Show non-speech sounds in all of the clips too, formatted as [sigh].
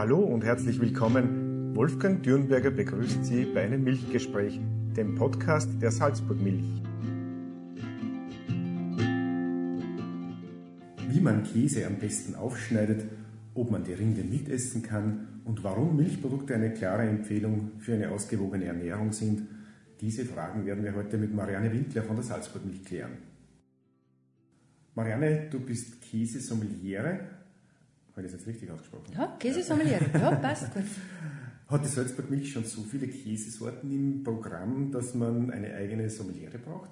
Hallo und herzlich willkommen. Wolfgang Dürnberger begrüßt Sie bei einem Milchgespräch, dem Podcast der Salzburg Milch. Wie man Käse am besten aufschneidet, ob man die Rinde mitessen kann und warum Milchprodukte eine klare Empfehlung für eine ausgewogene Ernährung sind, diese Fragen werden wir heute mit Marianne Winkler von der Salzburg Milch klären. Marianne, du bist Käsesommeliere habe ich das jetzt richtig ausgesprochen? Ja, Käsesommelier. Ja, passt gut. [laughs] Hat die Salzburg Milch schon so viele Käsesorten im Programm, dass man eine eigene Sommeliere braucht?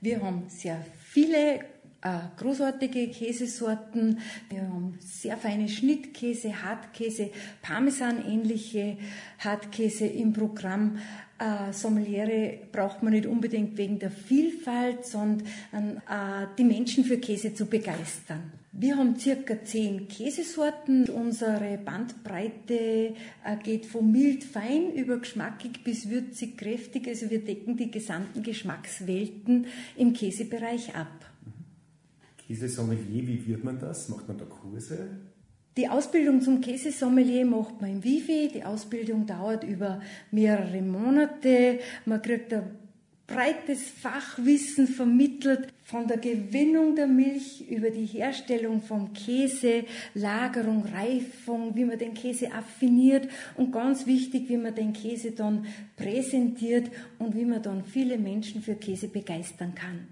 Wir haben sehr viele äh, großartige Käsesorten. Wir haben sehr feine Schnittkäse, Hartkäse, Parmesan-ähnliche Hartkäse im Programm. Äh, Sommeliere braucht man nicht unbedingt wegen der Vielfalt, sondern äh, die Menschen für Käse zu begeistern. Wir haben circa zehn Käsesorten. Unsere Bandbreite äh, geht von mild fein über geschmackig bis würzig kräftig. Also wir decken die gesamten Geschmackswelten im Käsebereich ab. Käsesommelier, wie wird man das? Macht man da Kurse? Die Ausbildung zum Käsesommelier macht man im Wifi. Die Ausbildung dauert über mehrere Monate. Man kriegt ein breites Fachwissen vermittelt von der Gewinnung der Milch über die Herstellung vom Käse, Lagerung, Reifung, wie man den Käse affiniert und ganz wichtig, wie man den Käse dann präsentiert und wie man dann viele Menschen für Käse begeistern kann.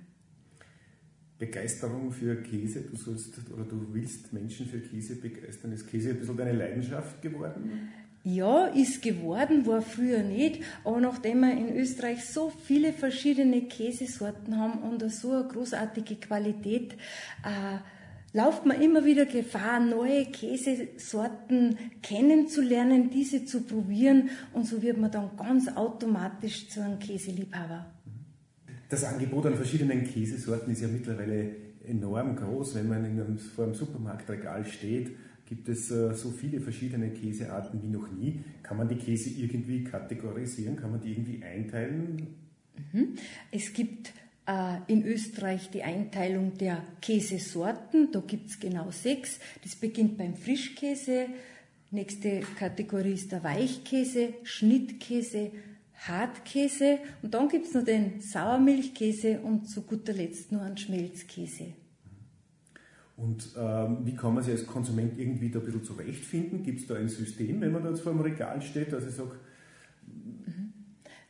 Begeisterung für Käse, du sollst oder du willst Menschen für Käse begeistern. Ist Käse ein bisschen deine Leidenschaft geworden? Ja, ist geworden, war früher nicht, aber nachdem wir in Österreich so viele verschiedene Käsesorten haben und so eine großartige Qualität, äh, lauft man immer wieder Gefahr, neue Käsesorten kennenzulernen, diese zu probieren und so wird man dann ganz automatisch zu einem Käseliebhaber. Das Angebot an verschiedenen Käsesorten ist ja mittlerweile enorm groß. Wenn man in einem, vor einem Supermarktregal steht, gibt es äh, so viele verschiedene Käsearten wie noch nie. Kann man die Käse irgendwie kategorisieren? Kann man die irgendwie einteilen? Mhm. Es gibt äh, in Österreich die Einteilung der Käsesorten. Da gibt es genau sechs. Das beginnt beim Frischkäse. Nächste Kategorie ist der Weichkäse, Schnittkäse, Hartkäse und dann gibt es noch den Sauermilchkäse und zu guter Letzt nur einen Schmelzkäse. Und ähm, wie kann man sich als Konsument irgendwie da ein bisschen zurechtfinden? Gibt es da ein System, wenn man da jetzt vor dem Regal steht, dass ich sage, mhm.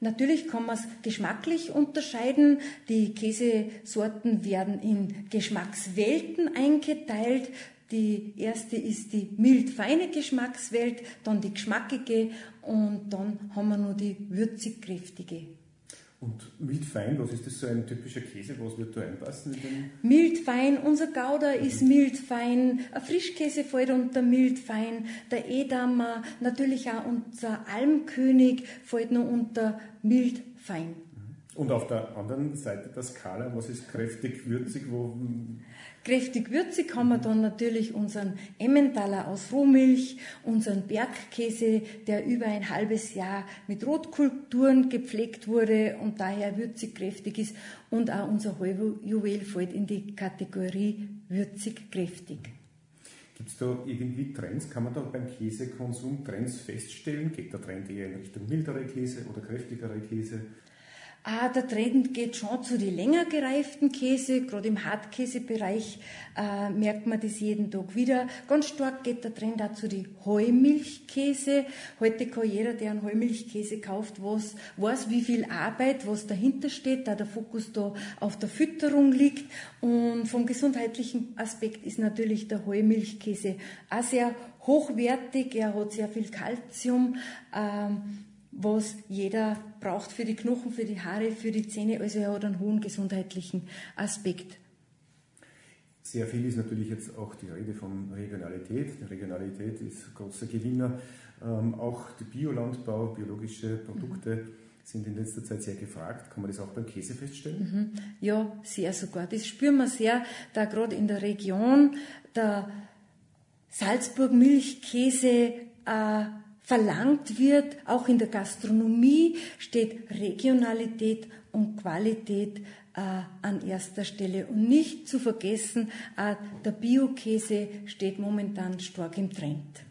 Natürlich kann man es geschmacklich unterscheiden. Die Käsesorten werden in Geschmackswelten eingeteilt. Die erste ist die mild-feine Geschmackswelt, dann die geschmackige und dann haben wir noch die würzig-kräftige. Und mild-fein, was ist das so ein typischer Käse? Was wird da einpassen? Mild-fein, unser Gouda ist mild-fein, ein Frischkäse fällt unter mild-fein, der Edammer, natürlich auch unser Almkönig fällt noch unter mild-fein. Und auf der anderen Seite der Skala, was ist kräftig, würzig, wo Kräftig würzig haben wir dann natürlich unseren Emmentaler aus Rohmilch, unseren Bergkäse, der über ein halbes Jahr mit Rotkulturen gepflegt wurde und daher würzig kräftig ist. Und auch unser Juwel fällt in die Kategorie würzig kräftig. Gibt es da irgendwie Trends? Kann man da beim Käsekonsum Trends feststellen? Geht der Trend eher in Richtung mildere Käse oder kräftigere Käse? Ah, der Trend geht schon zu den länger gereiften Käse. Gerade im Hartkäsebereich äh, merkt man das jeden Tag wieder. Ganz stark geht der Trend auch zu den Heumilchkäse. Heute kann jeder, der einen Heumilchkäse kauft, was, weiß, wie viel Arbeit, was dahinter steht, da der Fokus da auf der Fütterung liegt. Und vom gesundheitlichen Aspekt ist natürlich der Heumilchkäse auch sehr hochwertig. Er hat sehr viel Kalzium. Ähm, was jeder braucht für die Knochen, für die Haare, für die Zähne. Also er hat einen hohen gesundheitlichen Aspekt. Sehr viel ist natürlich jetzt auch die Rede von Regionalität. Die Regionalität ist großer Gewinner. Ähm, auch der Biolandbau, biologische Produkte mhm. sind in letzter Zeit sehr gefragt. Kann man das auch beim Käse feststellen? Mhm. Ja, sehr sogar. Das spüren wir sehr, da gerade in der Region der Salzburg Milchkäse äh, verlangt wird, auch in der Gastronomie steht Regionalität und Qualität äh, an erster Stelle. Und nicht zu vergessen, äh, der Biokäse steht momentan stark im Trend.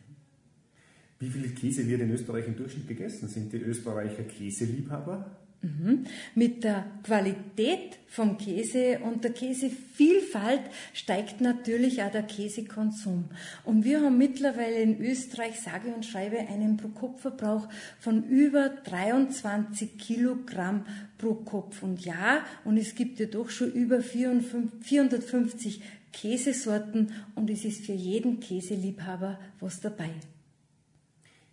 Wie viel Käse wird in Österreich im Durchschnitt gegessen? Sind die Österreicher Käseliebhaber? Mhm. Mit der Qualität vom Käse und der Käsevielfalt steigt natürlich auch der Käsekonsum. Und wir haben mittlerweile in Österreich, sage und schreibe, einen Pro-Kopf-Verbrauch von über 23 Kilogramm pro Kopf. Und ja, und es gibt ja doch schon über 450 Käsesorten und es ist für jeden Käseliebhaber was dabei.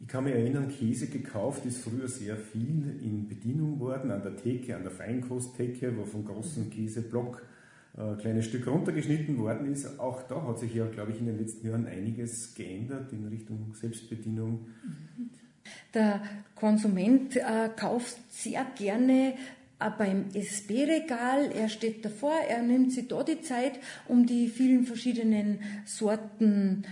Ich kann mich erinnern, Käse gekauft ist früher sehr viel in Bedienung worden, an der Theke, an der Feinkosttheke, wo vom großen Käseblock ein äh, kleines Stück runtergeschnitten worden ist. Auch da hat sich ja, glaube ich, in den letzten Jahren einiges geändert in Richtung Selbstbedienung. Der Konsument äh, kauft sehr gerne äh, beim SB-Regal. Er steht davor, er nimmt sich da die Zeit, um die vielen verschiedenen Sorten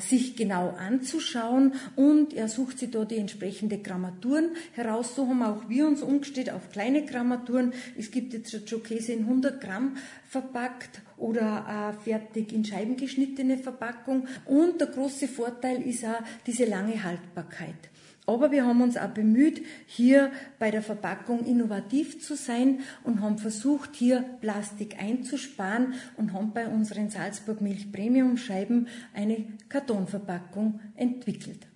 sich genau anzuschauen und er sucht sich da die entsprechende Grammaturen heraus. So haben auch wir uns umgestellt auf kleine Grammaturen. Es gibt jetzt schon Käse in 100 Gramm verpackt oder äh, fertig in Scheiben geschnittene Verpackung. Und der große Vorteil ist auch diese lange Haltbarkeit. Aber wir haben uns auch bemüht, hier bei der Verpackung innovativ zu sein und haben versucht, hier Plastik einzusparen und haben bei unseren Salzburg Milch Premium Scheiben eine Kartonverpackung entwickelt.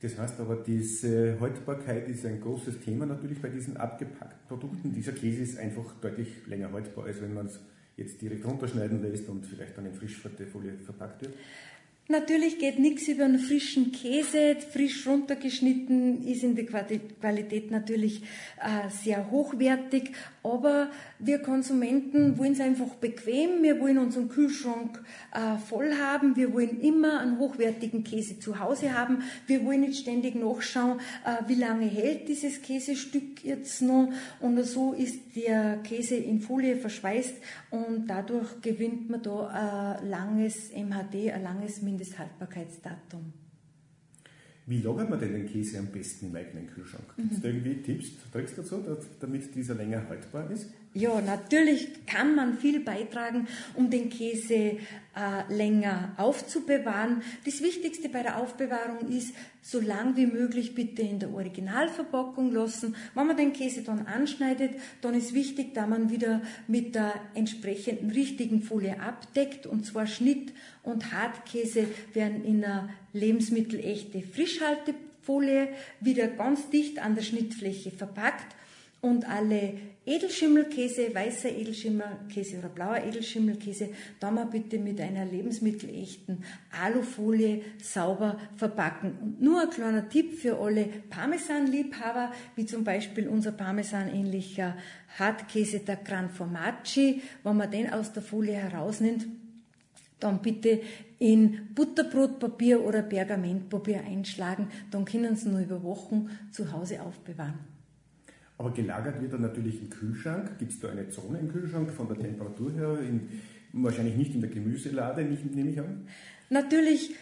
Das heißt aber, diese Haltbarkeit ist ein großes Thema natürlich bei diesen abgepackten Produkten. Dieser Käse ist einfach deutlich länger haltbar, als wenn man es jetzt direkt runterschneiden lässt und vielleicht dann in Frischfolie verpackt wird. Natürlich geht nichts über einen frischen Käse, frisch runtergeschnitten, ist in der Qualität natürlich äh, sehr hochwertig, aber wir Konsumenten wollen es einfach bequem, wir wollen unseren Kühlschrank äh, voll haben, wir wollen immer einen hochwertigen Käse zu Hause haben, wir wollen nicht ständig nachschauen, äh, wie lange hält dieses Käsestück jetzt noch. Und so ist der Käse in Folie verschweißt. Und dadurch gewinnt man da ein langes MHD, ein langes Mindesthaltbarkeitsdatum. Wie lagert man denn den Käse am besten im eigenen Kühlschrank? Gibt es mhm. da irgendwie Tipps, Tricks dazu, damit dieser länger haltbar ist? Ja, natürlich kann man viel beitragen, um den Käse äh, länger aufzubewahren. Das Wichtigste bei der Aufbewahrung ist, so lang wie möglich bitte in der Originalverpackung lassen. Wenn man den Käse dann anschneidet, dann ist wichtig, da man wieder mit der entsprechenden richtigen Folie abdeckt. Und zwar Schnitt und Hartkäse werden in einer lebensmittelechte Frischhaltefolie wieder ganz dicht an der Schnittfläche verpackt und alle Edelschimmelkäse, weißer Edelschimmelkäse oder blauer Edelschimmelkäse, da mal bitte mit einer lebensmittelechten Alufolie sauber verpacken. Und nur ein kleiner Tipp für alle Parmesan-Liebhaber, wie zum Beispiel unser Parmesan-ähnlicher Hartkäse, der Gran Formaggi, wenn man den aus der Folie herausnimmt, dann bitte in Butterbrotpapier oder Pergamentpapier einschlagen, dann können Sie nur über Wochen zu Hause aufbewahren. Aber gelagert wird er natürlich im Kühlschrank. Gibt es da eine Zone im Kühlschrank von der Temperatur her? In, wahrscheinlich nicht in der Gemüselade, nicht, nehme ich an. Natürlich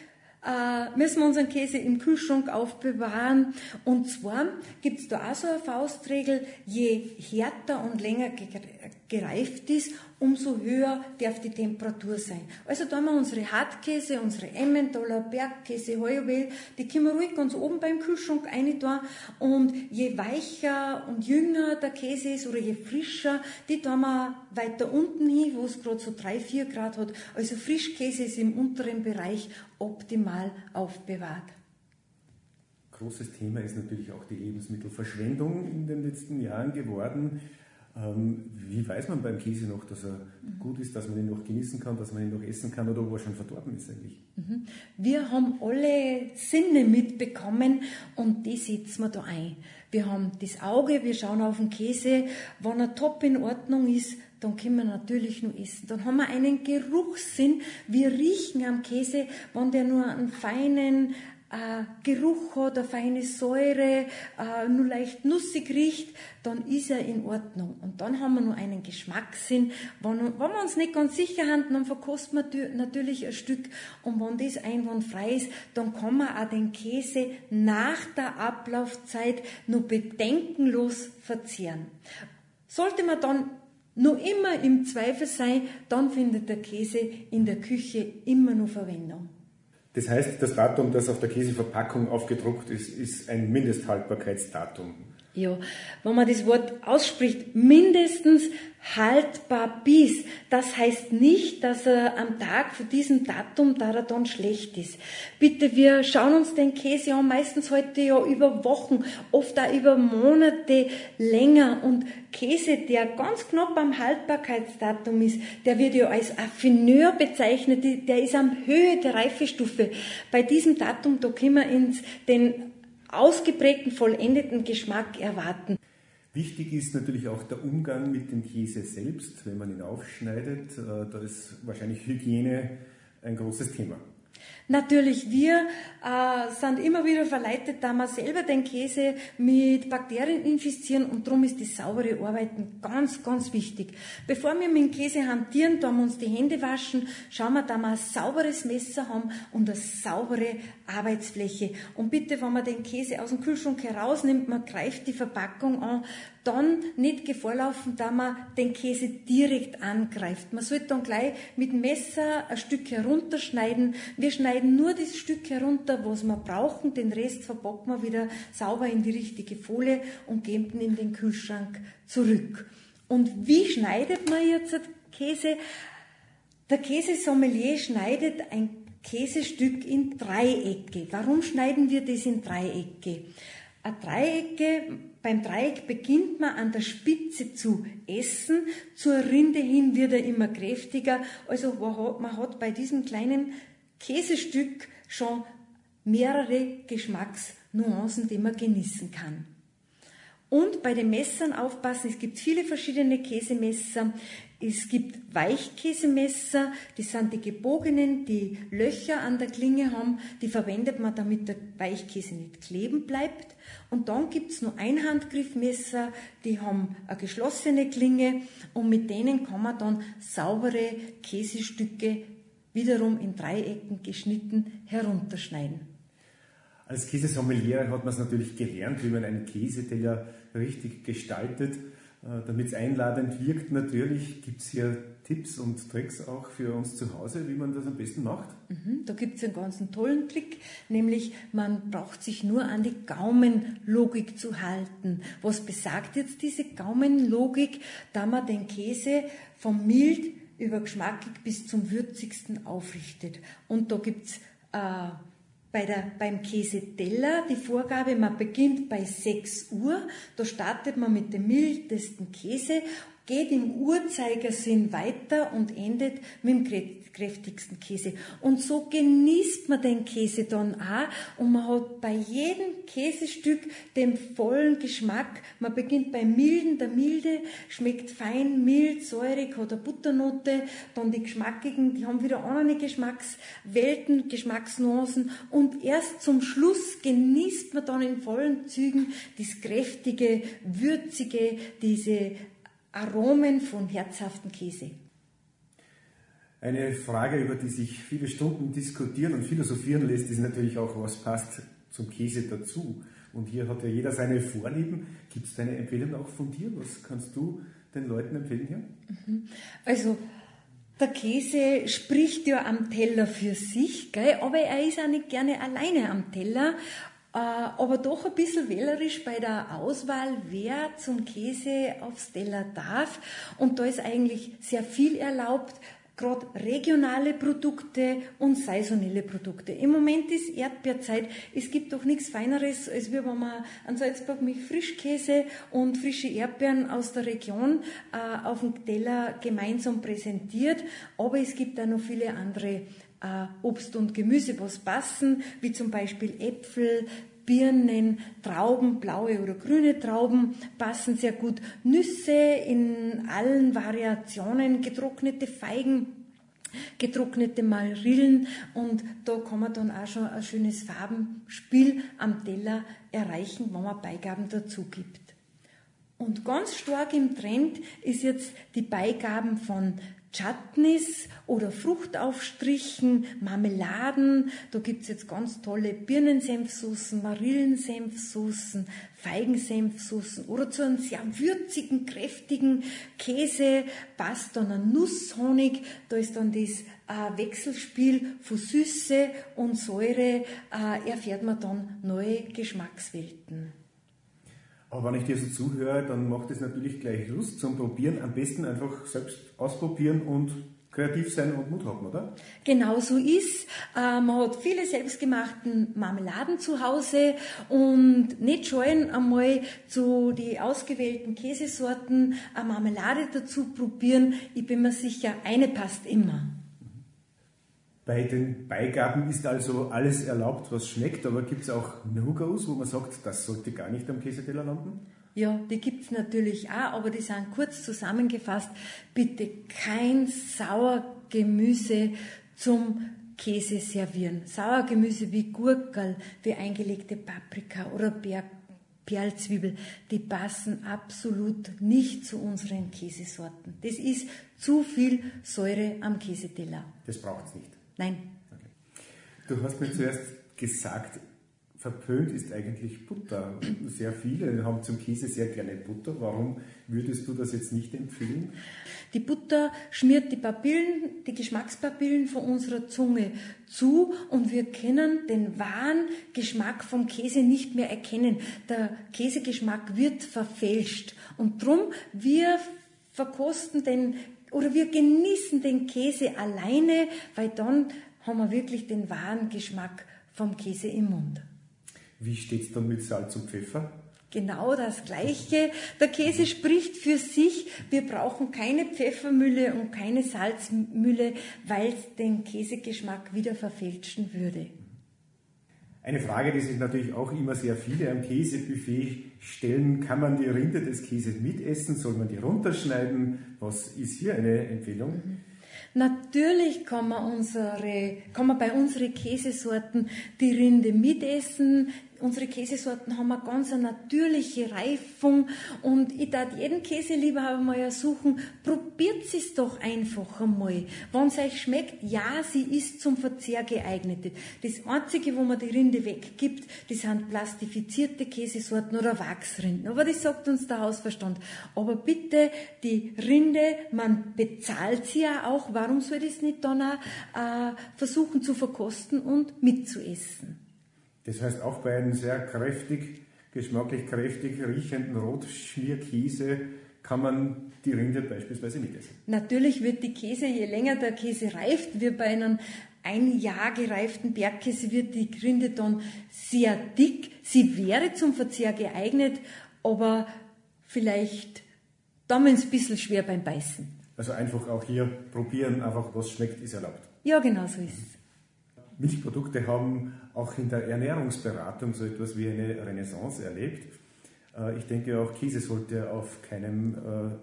äh, müssen wir unseren Käse im Kühlschrank aufbewahren. Und zwar gibt es da auch so eine Faustregel, je härter und länger gereift ist, umso höher darf die Temperatur sein. Also da haben wir unsere Hartkäse, unsere Emmentaler, Bergkäse, Heuerwehl, die können wir ruhig ganz oben beim Kühlschrank rein tun. Und je weicher und jünger der Käse ist oder je frischer, die tun wir weiter unten hin, wo es gerade so drei, vier Grad hat. Also Frischkäse ist im unteren Bereich optimal aufbewahrt. Großes Thema ist natürlich auch die Lebensmittelverschwendung in den letzten Jahren geworden. Ähm, wie weiß man beim Käse noch, dass er mhm. gut ist, dass man ihn noch genießen kann, dass man ihn noch essen kann oder ob er schon verdorben ist eigentlich? Mhm. Wir haben alle Sinne mitbekommen und die setzen wir da ein. Wir haben das Auge, wir schauen auf den Käse, wenn er top in Ordnung ist, dann können wir natürlich nur essen. Dann haben wir einen Geruchssinn. Wir riechen am Käse, wenn der nur einen feinen äh, Geruch hat, eine feine Säure, äh, nur leicht nussig riecht, dann ist er in Ordnung. Und dann haben wir nur einen Geschmackssinn. Wenn, wenn wir uns nicht ganz sicher haben, dann verkosten wir natürlich ein Stück. Und wenn das einwandfrei ist, dann kann man auch den Käse nach der Ablaufzeit nur bedenkenlos verzehren. Sollte man dann nur immer im Zweifel sein, dann findet der Käse in der Küche immer nur Verwendung. Das heißt, das Datum, das auf der Käseverpackung aufgedruckt ist, ist ein Mindesthaltbarkeitsdatum. Ja, wenn man das Wort ausspricht, mindestens haltbar bis. Das heißt nicht, dass er am Tag von diesem Datum da er dann schlecht ist. Bitte, wir schauen uns den Käse an, meistens heute ja über Wochen, oft auch über Monate länger. Und Käse, der ganz knapp am Haltbarkeitsdatum ist, der wird ja als Affineur bezeichnet, der ist am Höhe der Reifestufe. Bei diesem Datum, da können wir ins den ausgeprägten, vollendeten Geschmack erwarten. Wichtig ist natürlich auch der Umgang mit dem Käse selbst, wenn man ihn aufschneidet. Äh, da ist wahrscheinlich Hygiene ein großes Thema. Natürlich, wir äh, sind immer wieder verleitet, da wir selber den Käse mit Bakterien infizieren und darum ist das saubere Arbeiten ganz, ganz wichtig. Bevor wir mit dem Käse hantieren, da wir uns die Hände waschen, schauen wir, dass wir ein sauberes Messer haben und eine saubere Arbeitsfläche. Und bitte, wenn man den Käse aus dem Kühlschrank herausnimmt, man greift die Verpackung an, dann nicht Gefahr laufen, da man den Käse direkt angreift. Man sollte dann gleich mit Messer ein Stück herunterschneiden. Wir schneiden nur das Stück herunter, was wir brauchen. Den Rest verpacken wir wieder sauber in die richtige Folie und geben ihn in den Kühlschrank zurück. Und wie schneidet man jetzt Käse? Der Käsesommelier schneidet ein Käsestück in Dreiecke. Warum schneiden wir das in Dreiecke? Dreiecke, beim Dreieck beginnt man an der Spitze zu essen, zur Rinde hin wird er immer kräftiger. Also man hat bei diesem kleinen Käsestück schon mehrere Geschmacksnuancen, die man genießen kann. Und bei den Messern aufpassen, es gibt viele verschiedene Käsemesser. Es gibt Weichkäsemesser, die sind die gebogenen, die Löcher an der Klinge haben, die verwendet man, damit der Weichkäse nicht kleben bleibt. Und dann gibt's nur Einhandgriffmesser, die haben eine geschlossene Klinge und mit denen kann man dann saubere Käsestücke wiederum in Dreiecken geschnitten herunterschneiden. Als Käsesommelier hat man es natürlich gelernt, wie man einen Käseteller richtig gestaltet. Äh, Damit es einladend wirkt, natürlich gibt es hier Tipps und Tricks auch für uns zu Hause, wie man das am besten macht. Mhm, da gibt es einen ganz tollen Trick, nämlich man braucht sich nur an die Gaumenlogik zu halten. Was besagt jetzt diese Gaumenlogik? Da man den Käse vom mild über geschmackig bis zum würzigsten aufrichtet. Und da gibt's äh, bei der, beim Käseteller. Die Vorgabe, man beginnt bei 6 Uhr, da startet man mit dem mildesten Käse, geht im Uhrzeigersinn weiter und endet mit dem kräftigsten Käse. Und so genießt man den Käse dann auch und man hat bei jedem Käsestück den vollen Geschmack. Man beginnt beim Milden, der Milde schmeckt fein, mild, säurig, hat eine Butternote, dann die geschmackigen, die haben wieder andere Geschmackswelten, Geschmacksnuancen und erst zum Schluss genießt man dann in vollen Zügen das kräftige, würzige, diese Aromen von herzhaften Käse. Eine Frage, über die sich viele Stunden diskutieren und philosophieren lässt, ist natürlich auch, was passt zum Käse dazu. Und hier hat ja jeder seine Vorlieben. Gibt es eine Empfehlung auch von dir? Was kannst du den Leuten empfehlen hier? Mhm. Also, der Käse spricht ja am Teller für sich, gell? aber er ist auch nicht gerne alleine am Teller. Äh, aber doch ein bisschen wählerisch bei der Auswahl, wer zum Käse aufs Teller darf. Und da ist eigentlich sehr viel erlaubt gerade regionale Produkte und saisonelle Produkte. Im Moment ist Erdbeerzeit. Es gibt doch nichts Feineres, als wenn man an Salzburg mit Frischkäse und frische Erdbeeren aus der Region äh, auf dem Teller gemeinsam präsentiert. Aber es gibt da noch viele andere Obst und Gemüse, was passen, wie zum Beispiel Äpfel, Birnen, Trauben, blaue oder grüne Trauben passen sehr gut. Nüsse in allen Variationen, getrocknete Feigen, getrocknete Marillen und da kann man dann auch schon ein schönes Farbenspiel am Teller erreichen, wenn man Beigaben dazu gibt. Und ganz stark im Trend ist jetzt die Beigaben von Chutneys oder Fruchtaufstrichen, Marmeladen. Da gibt's jetzt ganz tolle Birnensenfsoßen, Marillensenfsoßen, Feigensenfsoßen oder zu einem sehr würzigen, kräftigen Käse passt dann ein Nusshonig. Da ist dann das äh, Wechselspiel von Süße und Säure äh, erfährt man dann neue Geschmackswelten. Aber wenn ich dir so zuhöre, dann macht es natürlich gleich Lust zum Probieren. Am besten einfach selbst ausprobieren und kreativ sein und Mut haben, oder? Genau so ist. Äh, man hat viele selbstgemachten Marmeladen zu Hause und nicht scheuen einmal zu die ausgewählten Käsesorten eine Marmelade dazu probieren. Ich bin mir sicher, eine passt immer. Bei den Beigaben ist also alles erlaubt, was schmeckt, aber gibt es auch No-Gos, wo man sagt, das sollte gar nicht am Käseteller landen? Ja, die gibt es natürlich auch, aber die sind kurz zusammengefasst. Bitte kein Sauergemüse zum Käse servieren. Sauergemüse wie Gurkel, wie eingelegte Paprika oder Berg Perlzwiebel, die passen absolut nicht zu unseren Käsesorten. Das ist zu viel Säure am Käseteller. Das braucht es nicht. Nein. Okay. Du hast mir zuerst gesagt, verpönt ist eigentlich Butter. Sehr viele haben zum Käse sehr gerne Butter. Warum würdest du das jetzt nicht empfehlen? Die Butter schmiert die Papillen, die Geschmackspapillen von unserer Zunge zu und wir können den wahren Geschmack vom Käse nicht mehr erkennen. Der Käsegeschmack wird verfälscht und drum wir verkosten den oder wir genießen den Käse alleine, weil dann haben wir wirklich den wahren Geschmack vom Käse im Mund. Wie steht es dann mit Salz und Pfeffer? Genau das Gleiche. Der Käse spricht für sich. Wir brauchen keine Pfeffermühle und keine Salzmühle, weil es den Käsegeschmack wieder verfälschen würde. Eine Frage, die sich natürlich auch immer sehr viele am Käsebuffet stellen, kann man die Rinde des Käses mitessen? Soll man die runterschneiden? Was ist hier eine Empfehlung? Natürlich kann man, unsere, kann man bei unseren Käsesorten die Rinde mitessen. Unsere Käsesorten haben eine ganz natürliche Reifung und ich darf jeden Käse lieber einmal suchen. Probiert es doch einfach einmal. Wenn es euch schmeckt, ja, sie ist zum Verzehr geeignet. Das Einzige, wo man die Rinde weggibt, das sind plastifizierte Käsesorten oder Wachsrinden. Aber das sagt uns der Hausverstand. Aber bitte, die Rinde, man bezahlt sie ja auch. Warum soll das nicht dann auch äh, versuchen zu verkosten und mitzuessen? Das heißt, auch bei einem sehr kräftig, geschmacklich kräftig riechenden Rotschmierkäse kann man die Rinde beispielsweise mitessen. Natürlich wird die Käse, je länger der Käse reift, wie bei einem ein Jahr gereiften Bergkäse wird die Rinde dann sehr dick. Sie wäre zum Verzehr geeignet, aber vielleicht dann ein bisschen schwer beim Beißen. Also einfach auch hier probieren, einfach was schmeckt, ist erlaubt. Ja, genau so ist es. Milchprodukte haben auch in der Ernährungsberatung so etwas wie eine Renaissance erlebt. Äh, ich denke, auch Käse sollte auf keinem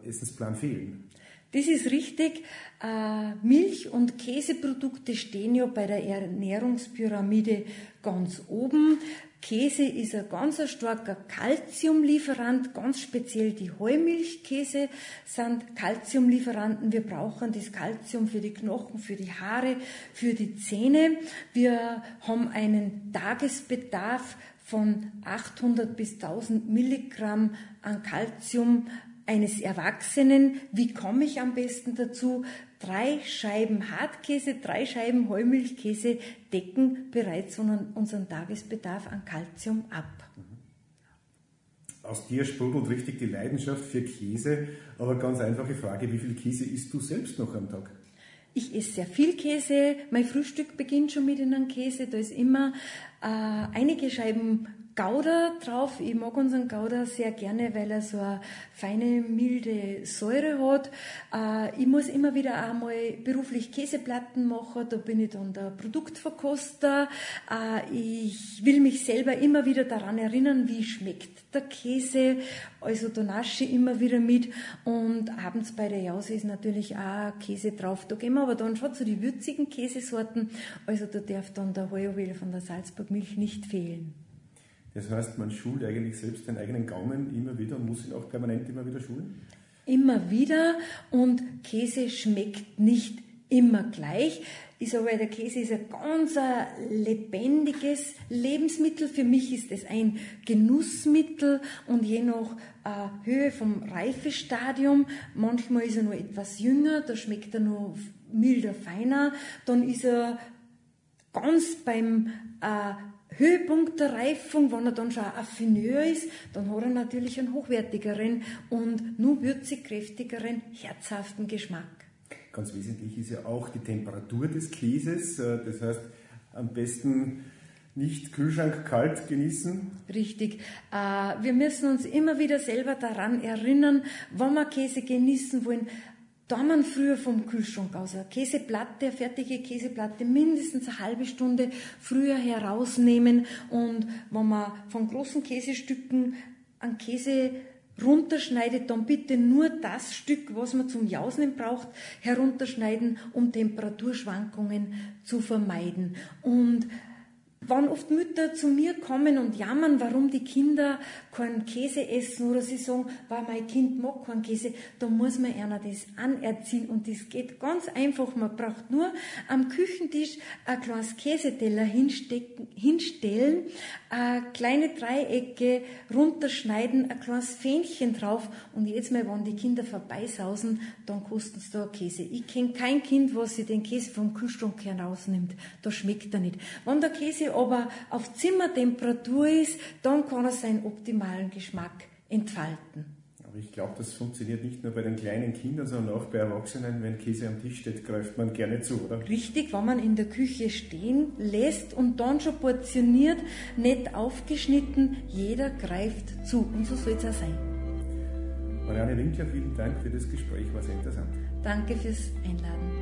äh, Essensplan fehlen. Das ist richtig. Äh, Milch- und Käseprodukte stehen ja bei der Ernährungspyramide ganz oben. Käse ist ein ganz starker Kalziumlieferant, ganz speziell die Heumilchkäse sind Kalziumlieferanten. Wir brauchen das Kalzium für die Knochen, für die Haare, für die Zähne. Wir haben einen Tagesbedarf von 800 bis 1000 Milligramm an Kalzium eines Erwachsenen. Wie komme ich am besten dazu? Drei Scheiben Hartkäse, drei Scheiben Heumilchkäse decken bereits unseren Tagesbedarf an Kalzium ab. Aus dir sprudelt richtig die Leidenschaft für Käse, aber ganz einfache Frage, wie viel Käse isst du selbst noch am Tag? Ich esse sehr viel Käse. Mein Frühstück beginnt schon mit einem Käse. Da ist immer äh, einige Scheiben Gouda drauf. Ich mag unseren Gouda sehr gerne, weil er so eine feine, milde Säure hat. Äh, ich muss immer wieder einmal beruflich Käseplatten machen. Da bin ich dann der Produktverkoster. Äh, ich will mich selber immer wieder daran erinnern, wie schmeckt der Käse. Also da nasche ich immer wieder mit. Und abends bei der Jause ist natürlich auch Käse drauf. Da gehen wir aber dann schon zu die würzigen Käsesorten. Also da darf dann der Heuerwähler von der Salzburg Milch nicht fehlen. Das heißt, man schult eigentlich selbst den eigenen Gaumen immer wieder und muss ihn auch permanent immer wieder schulen? Immer wieder und Käse schmeckt nicht immer gleich. Ich sage, der Käse ist ein ganz lebendiges Lebensmittel. Für mich ist es ein Genussmittel und je nach äh, Höhe vom Reifestadium, manchmal ist er noch etwas jünger, da schmeckt er noch milder, feiner. Dann ist er ganz beim äh, Höhepunkt der Reifung, wenn er dann schon affineur ist, dann hat er natürlich einen hochwertigeren und nur würzig kräftigeren, herzhaften Geschmack. Ganz wesentlich ist ja auch die Temperatur des Käses. Äh, das heißt, am besten nicht Kühlschrank kalt genießen? Richtig. Äh, wir müssen uns immer wieder selber daran erinnern, wenn wir Käse genießen wollen, da man früher vom Kühlschrank aus eine Käseplatte, eine fertige Käseplatte mindestens eine halbe Stunde früher herausnehmen und wenn man von großen Käsestücken einen Käse runterschneidet, dann bitte nur das Stück, was man zum Jausen braucht, herunterschneiden, um Temperaturschwankungen zu vermeiden. Und wenn oft Mütter zu mir kommen und jammern, warum die Kinder keinen Käse essen oder sie sagen, weil mein Kind mag keinen Käse, da muss man einer das anerziehen und das geht ganz einfach. Man braucht nur am Küchentisch ein kleines Käseteller hinstellen, kleine Dreiecke runterschneiden, ein kleines Fähnchen drauf und jetzt mal, wenn die Kinder vorbeisausen, dann kosten sie da Käse. Ich kenne kein Kind, was sich den Käse vom Kühlschrank herausnimmt. Da schmeckt er nicht. Wenn der Käse aber auf Zimmertemperatur ist, dann kann er seinen optimalen Geschmack entfalten. Aber ich glaube, das funktioniert nicht nur bei den kleinen Kindern, sondern auch bei Erwachsenen. Wenn Käse am Tisch steht, greift man gerne zu, oder? Richtig, wenn man in der Küche stehen lässt und dann schon portioniert, nett aufgeschnitten, jeder greift zu. Und so soll es auch sein. Marianne Winkler, vielen Dank für das Gespräch, war sehr interessant. Danke fürs Einladen.